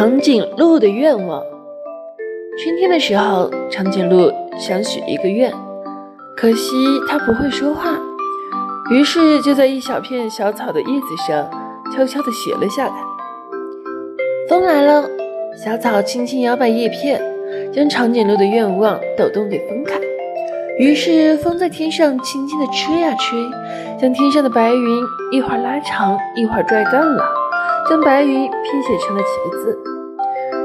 长颈鹿的愿望。春天的时候，长颈鹿想许一个愿，可惜它不会说话，于是就在一小片小草的叶子上悄悄地写了下来。风来了，小草轻轻摇摆叶片，将长颈鹿的愿望抖动给分开。于是风在天上轻轻地吹呀吹，将天上的白云一会儿拉长，一会儿拽断了，将白云拼写成了几个字。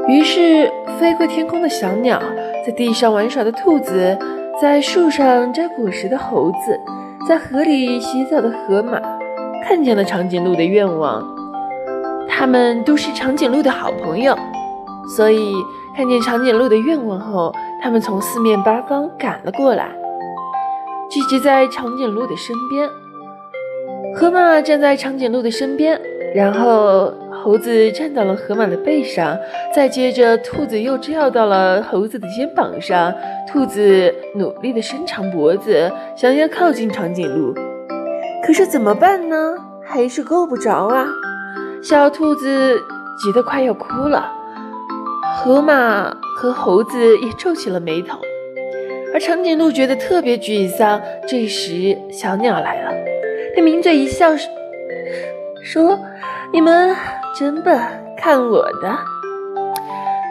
于是飞过天空的小鸟，在地上玩耍的兔子，在树上摘果实的猴子，在河里洗澡的河马，看见了长颈鹿的愿望。他们都是长颈鹿的好朋友，所以看见长颈鹿的愿望后，他们从四面八方赶了过来。聚集在长颈鹿的身边，河马站在长颈鹿的身边，然后猴子站到了河马的背上，再接着兔子又跳到了猴子的肩膀上。兔子努力地伸长脖子，想要靠近长颈鹿，可是怎么办呢？还是够不着啊！小兔子急得快要哭了，河马和猴子也皱起了眉头。而长颈鹿觉得特别沮丧。这时，小鸟来了，它抿嘴一笑，说：“你们真笨，看我的！”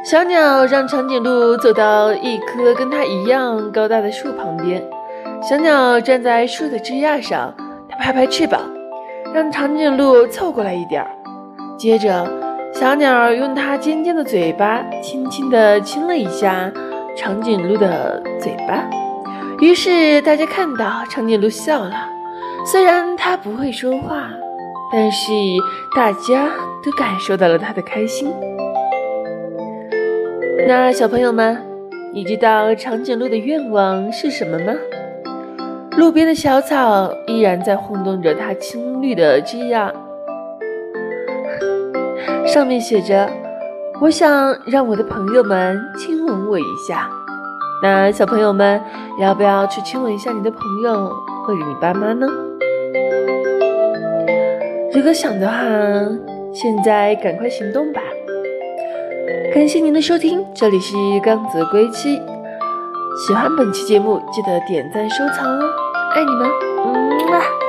小鸟让长颈鹿走到一棵跟它一样高大的树旁边。小鸟站在树的枝桠上，它拍拍翅膀，让长颈鹿凑过来一点儿。接着，小鸟用它尖尖的嘴巴轻轻地亲了一下。长颈鹿的嘴巴，于是大家看到长颈鹿笑了。虽然它不会说话，但是大家都感受到了他的开心。那小朋友们，你知道长颈鹿的愿望是什么吗？路边的小草依然在晃动着它青绿的枝桠，上面写着。我想让我的朋友们亲吻我一下，那小朋友们要不要去亲吻一下你的朋友或者你爸妈呢？如果想的话，现在赶快行动吧！感谢您的收听，这里是刚子归期。喜欢本期节目，记得点赞收藏哦，爱你们，嗯么。